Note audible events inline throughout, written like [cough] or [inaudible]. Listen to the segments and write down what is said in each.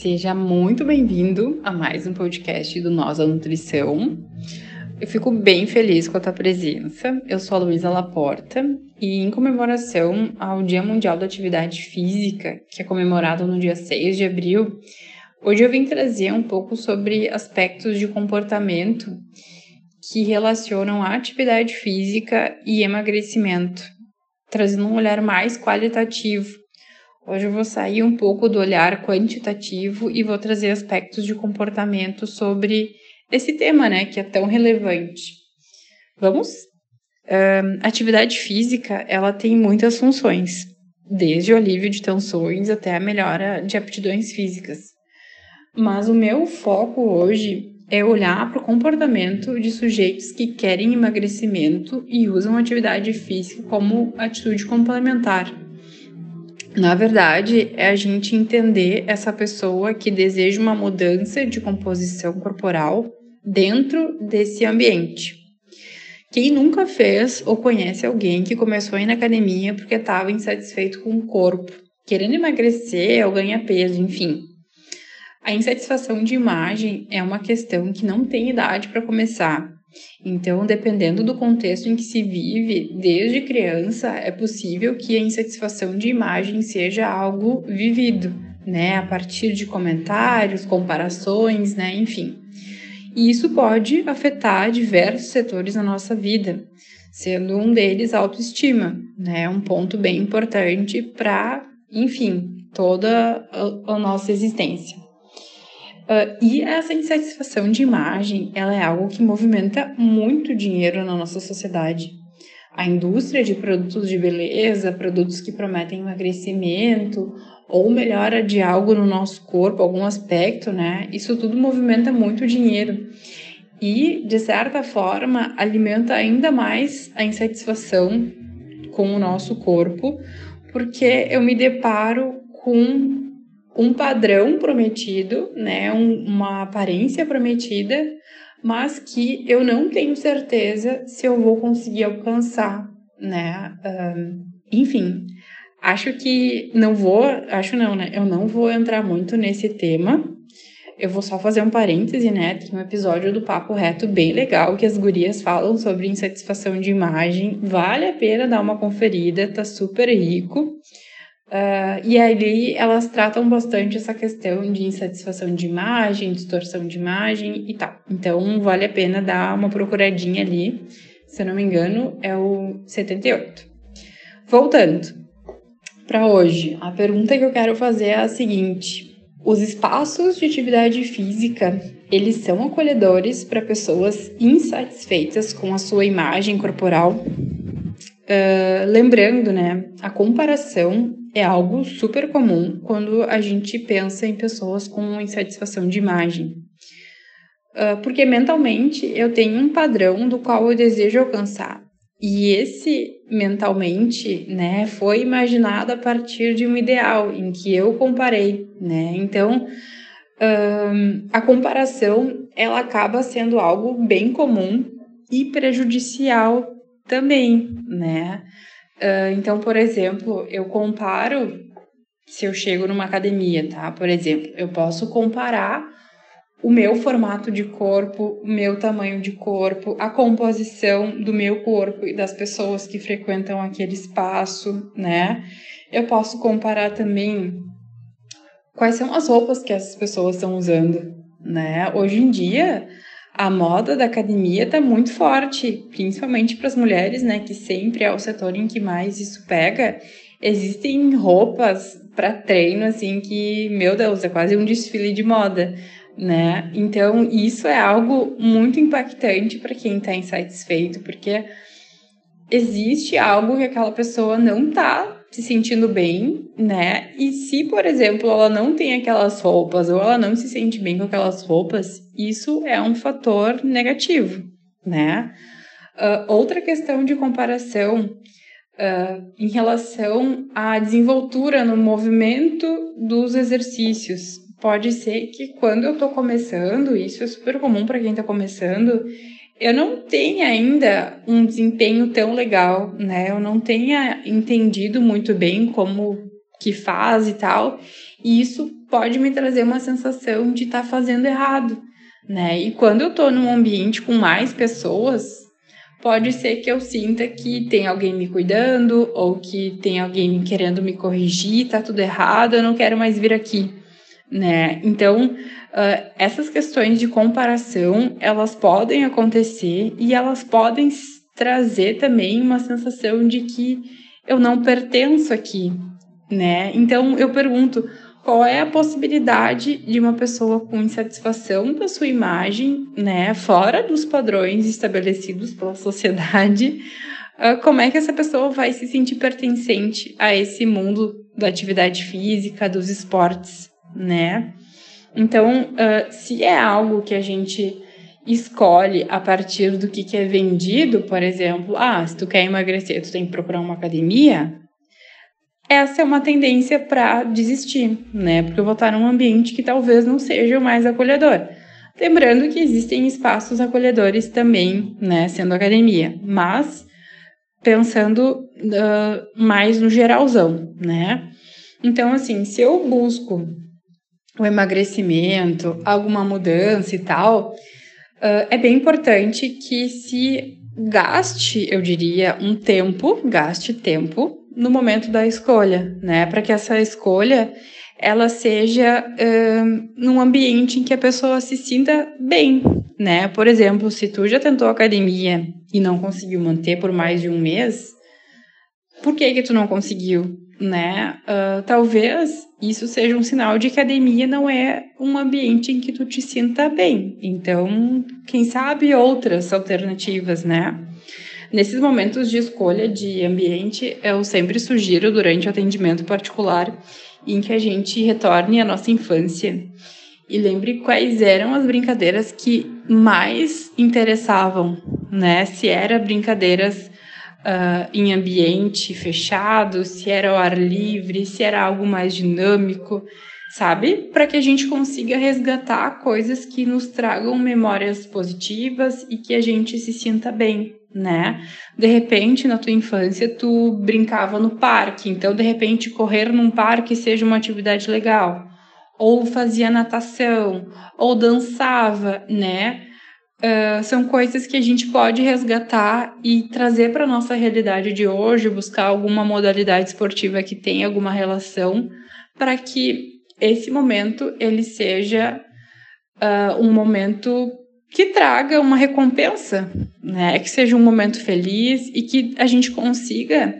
seja muito bem-vindo a mais um podcast do Nós Nutrição. Eu fico bem feliz com a tua presença. Eu sou a Luísa Laporta e em comemoração ao Dia Mundial da Atividade Física, que é comemorado no dia 6 de abril, hoje eu vim trazer um pouco sobre aspectos de comportamento que relacionam a atividade física e emagrecimento, trazendo um olhar mais qualitativo. Hoje eu vou sair um pouco do olhar quantitativo e vou trazer aspectos de comportamento sobre esse tema, né, que é tão relevante. Vamos? Uh, atividade física, ela tem muitas funções, desde o alívio de tensões até a melhora de aptidões físicas. Mas o meu foco hoje é olhar para o comportamento de sujeitos que querem emagrecimento e usam atividade física como atitude complementar. Na verdade, é a gente entender essa pessoa que deseja uma mudança de composição corporal dentro desse ambiente. Quem nunca fez ou conhece alguém que começou a ir na academia porque estava insatisfeito com o corpo, querendo emagrecer ou ganhar peso, enfim. A insatisfação de imagem é uma questão que não tem idade para começar. Então, dependendo do contexto em que se vive, desde criança, é possível que a insatisfação de imagem seja algo vivido, né, a partir de comentários, comparações, né, enfim. E isso pode afetar diversos setores da nossa vida, sendo um deles a autoestima, né, um ponto bem importante para, enfim, toda a nossa existência. Uh, e essa insatisfação de imagem, ela é algo que movimenta muito dinheiro na nossa sociedade. A indústria de produtos de beleza, produtos que prometem emagrecimento ou melhora de algo no nosso corpo, algum aspecto, né? Isso tudo movimenta muito dinheiro. E, de certa forma, alimenta ainda mais a insatisfação com o nosso corpo, porque eu me deparo com um padrão prometido, né, um, uma aparência prometida, mas que eu não tenho certeza se eu vou conseguir alcançar, né? Enfim, acho que não vou, acho não, né? Eu não vou entrar muito nesse tema. Eu vou só fazer um parêntese, né? Tem um episódio do Papo Reto bem legal que as gurias falam sobre insatisfação de imagem. Vale a pena dar uma conferida, tá super rico. Uh, e ali elas tratam bastante essa questão de insatisfação de imagem, distorção de imagem e tal. Então vale a pena dar uma procuradinha ali. Se eu não me engano, é o 78. Voltando para hoje, a pergunta que eu quero fazer é a seguinte: os espaços de atividade física eles são acolhedores para pessoas insatisfeitas com a sua imagem corporal? Uh, lembrando, né, a comparação é algo super comum quando a gente pensa em pessoas com insatisfação de imagem. Uh, porque mentalmente eu tenho um padrão do qual eu desejo alcançar. E esse mentalmente, né, foi imaginado a partir de um ideal em que eu comparei, né? Então, uh, a comparação ela acaba sendo algo bem comum e prejudicial também, né? Uh, então, por exemplo, eu comparo se eu chego numa academia, tá? Por exemplo, eu posso comparar o meu formato de corpo, o meu tamanho de corpo, a composição do meu corpo e das pessoas que frequentam aquele espaço, né? Eu posso comparar também quais são as roupas que essas pessoas estão usando, né? Hoje em dia, a moda da academia está muito forte, principalmente para as mulheres, né, que sempre é o setor em que mais isso pega. Existem roupas para treino assim que, meu Deus, é quase um desfile de moda, né? Então, isso é algo muito impactante para quem está insatisfeito, porque existe algo que aquela pessoa não está se sentindo bem, né? E se, por exemplo, ela não tem aquelas roupas ou ela não se sente bem com aquelas roupas, isso é um fator negativo, né? Uh, outra questão de comparação uh, em relação à desenvoltura no movimento dos exercícios. Pode ser que quando eu estou começando, isso é super comum para quem está começando, eu não tenha ainda um desempenho tão legal, né? Eu não tenha entendido muito bem como que faz e tal. E isso pode me trazer uma sensação de estar tá fazendo errado, né? E quando eu tô num ambiente com mais pessoas, pode ser que eu sinta que tem alguém me cuidando ou que tem alguém querendo me corrigir, tá tudo errado, eu não quero mais vir aqui, né? Então, Uh, essas questões de comparação, elas podem acontecer e elas podem trazer também uma sensação de que eu não pertenço aqui, né? Então eu pergunto, qual é a possibilidade de uma pessoa com insatisfação da sua imagem, né, fora dos padrões estabelecidos pela sociedade, uh, como é que essa pessoa vai se sentir pertencente a esse mundo da atividade física, dos esportes, né? Então, uh, se é algo que a gente escolhe a partir do que, que é vendido, por exemplo, ah, se tu quer emagrecer, tu tem que procurar uma academia, essa é uma tendência para desistir, né? Porque eu vou estar num ambiente que talvez não seja o mais acolhedor. Lembrando que existem espaços acolhedores também, né, sendo academia, mas pensando uh, mais no geralzão, né? Então, assim, se eu busco o emagrecimento, alguma mudança e tal, uh, é bem importante que se gaste, eu diria, um tempo, gaste tempo no momento da escolha, né? Para que essa escolha ela seja uh, num ambiente em que a pessoa se sinta bem, né? Por exemplo, se tu já tentou academia e não conseguiu manter por mais de um mês, por que que tu não conseguiu? Né? Uh, talvez isso seja um sinal de que a academia não é um ambiente em que tu te sinta bem. Então, quem sabe outras alternativas, né? Nesses momentos de escolha de ambiente, eu sempre sugiro, durante o atendimento particular, em que a gente retorne à nossa infância e lembre quais eram as brincadeiras que mais interessavam, né? Se eram brincadeiras uh, em ambiente fechado, se era ao ar livre, se era algo mais dinâmico, sabe? Para que a gente consiga resgatar coisas que nos tragam memórias positivas e que a gente se sinta bem, né? De repente, na tua infância, tu brincava no parque, então de repente correr num parque seja uma atividade legal. Ou fazia natação, ou dançava, né? Uh, são coisas que a gente pode resgatar e trazer para a nossa realidade de hoje, buscar alguma modalidade esportiva que tenha alguma relação, para que esse momento ele seja uh, um momento que traga uma recompensa, né? Que seja um momento feliz e que a gente consiga,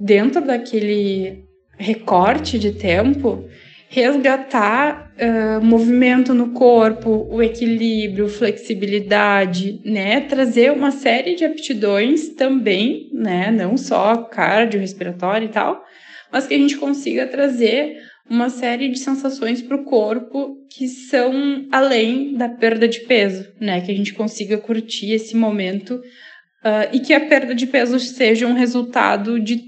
dentro daquele recorte de tempo, resgatar uh, movimento no corpo, o equilíbrio, flexibilidade, né? Trazer uma série de aptidões também, né? Não só cardio, respiratório e tal, mas que a gente consiga trazer uma série de sensações para o corpo que são além da perda de peso, né? Que a gente consiga curtir esse momento uh, e que a perda de peso seja um resultado de,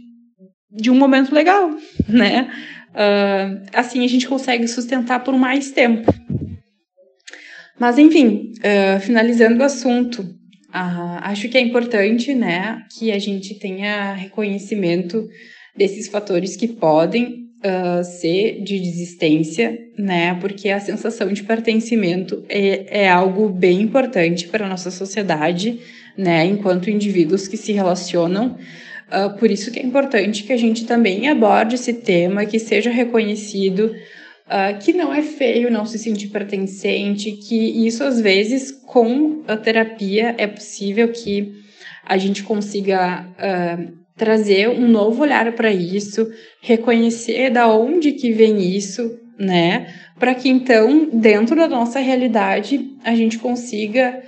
de um momento legal, né? Uh, assim a gente consegue sustentar por mais tempo. Mas, enfim, uh, finalizando o assunto, uh, acho que é importante né, que a gente tenha reconhecimento desses fatores que podem ser de desistência, né? Porque a sensação de pertencimento é, é algo bem importante para a nossa sociedade, né? Enquanto indivíduos que se relacionam Uh, por isso que é importante que a gente também aborde esse tema, que seja reconhecido, uh, que não é feio não se sentir pertencente, que isso às vezes com a terapia é possível que a gente consiga uh, trazer um novo olhar para isso, reconhecer da onde que vem isso, né? Para que então, dentro da nossa realidade, a gente consiga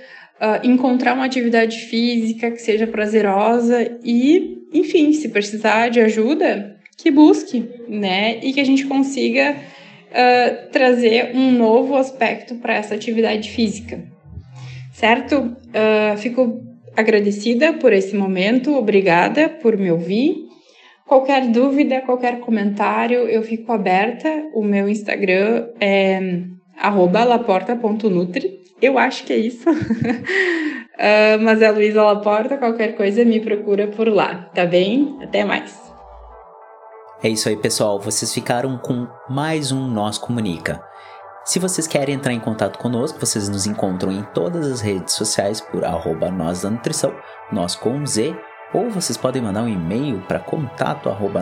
encontrar uma atividade física que seja prazerosa e enfim, se precisar de ajuda, que busque, né? E que a gente consiga uh, trazer um novo aspecto para essa atividade física, certo? Uh, fico agradecida por esse momento, obrigada por me ouvir. Qualquer dúvida, qualquer comentário, eu fico aberta. O meu Instagram é laporta.nutri. Eu acho que é isso. uh, [laughs] mas é Luísa Laporta, qualquer coisa me procura por lá, tá bem? Até mais. É isso aí, pessoal. Vocês ficaram com mais um Nós Comunica. Se vocês querem entrar em contato conosco, vocês nos encontram em todas as redes sociais por arroba nós da nutrição, nós com Z, ou vocês podem mandar um e-mail para contato arroba